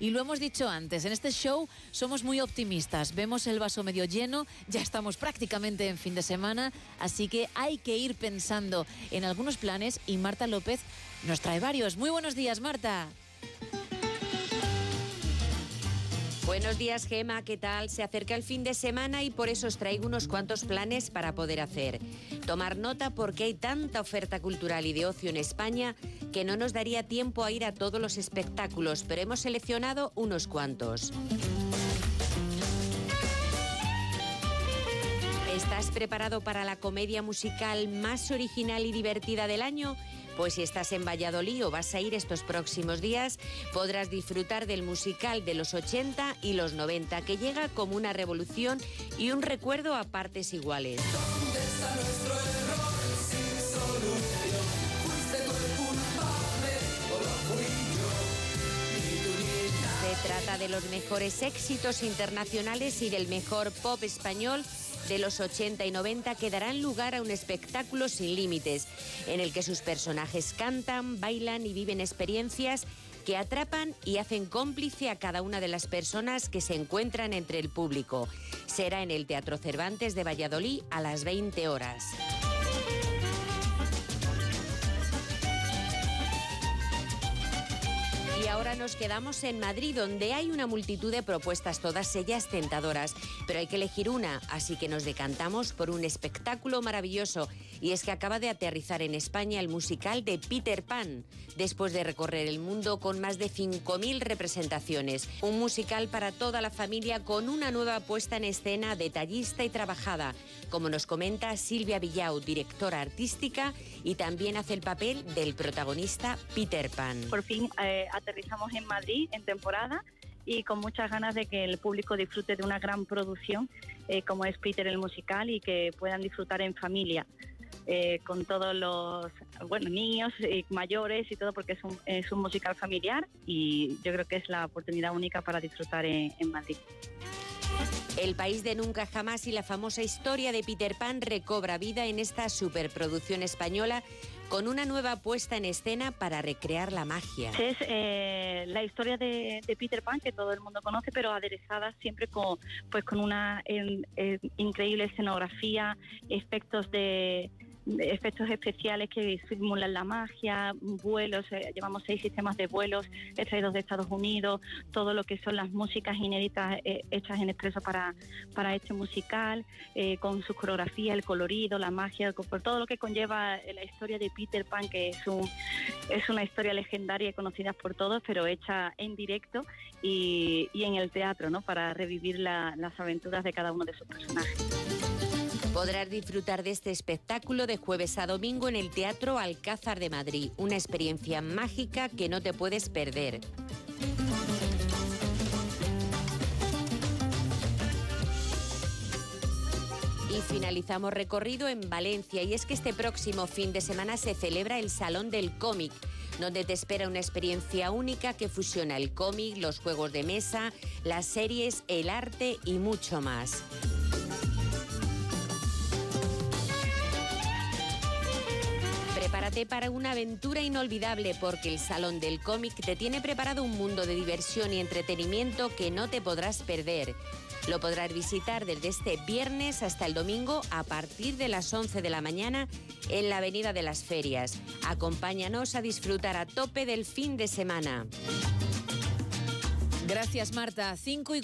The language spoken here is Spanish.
Y lo hemos dicho antes, en este show somos muy optimistas, vemos el vaso medio lleno, ya estamos prácticamente en fin de semana, así que hay que ir pensando en algunos planes y Marta López nos trae varios. Muy buenos días, Marta. Buenos días, Gema, ¿qué tal? Se acerca el fin de semana y por eso os traigo unos cuantos planes para poder hacer. Tomar nota porque hay tanta oferta cultural y de ocio en España que no nos daría tiempo a ir a todos los espectáculos, pero hemos seleccionado unos cuantos. ¿Estás preparado para la comedia musical más original y divertida del año? Pues si estás en Valladolid o vas a ir estos próximos días, podrás disfrutar del musical de los 80 y los 90, que llega como una revolución y un recuerdo a partes iguales. Se trata de los mejores éxitos internacionales y del mejor pop español de los 80 y 90 que darán lugar a un espectáculo sin límites, en el que sus personajes cantan, bailan y viven experiencias que atrapan y hacen cómplice a cada una de las personas que se encuentran entre el público. Será en el Teatro Cervantes de Valladolid a las 20 horas. Ahora nos quedamos en Madrid, donde hay una multitud de propuestas, todas ellas tentadoras, pero hay que elegir una, así que nos decantamos por un espectáculo maravilloso, y es que acaba de aterrizar en España el musical de Peter Pan, después de recorrer el mundo con más de 5.000 representaciones. Un musical para toda la familia con una nueva puesta en escena detallista y trabajada, como nos comenta Silvia Villau, directora artística, y también hace el papel del protagonista Peter Pan. Por fin eh, aterrizamos en Madrid en temporada y con muchas ganas de que el público disfrute de una gran producción eh, como es Peter el musical y que puedan disfrutar en familia. eh, con todos los bueno niños mayores y todo porque es un, es un musical familiar y yo creo que es la oportunidad única para disfrutar en, en Madrid. El país de nunca jamás y la famosa historia de Peter Pan recobra vida en esta superproducción española con una nueva puesta en escena para recrear la magia. Es eh, la historia de, de Peter Pan que todo el mundo conoce, pero aderezada siempre con, pues, con una increíble escenografía, efectos de efectos especiales que simulan la magia, vuelos, eh, llevamos seis sistemas de vuelos extraídos de Estados Unidos, todo lo que son las músicas inéditas eh, hechas en expreso para, para este musical, eh, con su coreografía, el colorido, la magia, por todo lo que conlleva la historia de Peter Pan, que es un es una historia legendaria y conocida por todos, pero hecha en directo y, y en el teatro, ¿no? Para revivir la- las aventuras de cada uno de sus personajes. Podrás disfrutar de este espectáculo de jueves a domingo en el Teatro Alcázar de Madrid, una experiencia mágica que no te puedes perder. Y finalizamos recorrido en Valencia y es que este próximo fin de semana se celebra el Salón del Cómic, donde te espera una experiencia única que fusiona el cómic, los juegos de mesa, las series, el arte y mucho más. Prepárate para una aventura inolvidable porque el Salón del Cómic te tiene preparado un mundo de diversión y entretenimiento que no te podrás perder. Lo podrás visitar desde este viernes hasta el domingo a partir de las 11 de la mañana en la Avenida de las Ferias. Acompáñanos a disfrutar a tope del fin de semana. Gracias, Marta. Cinco y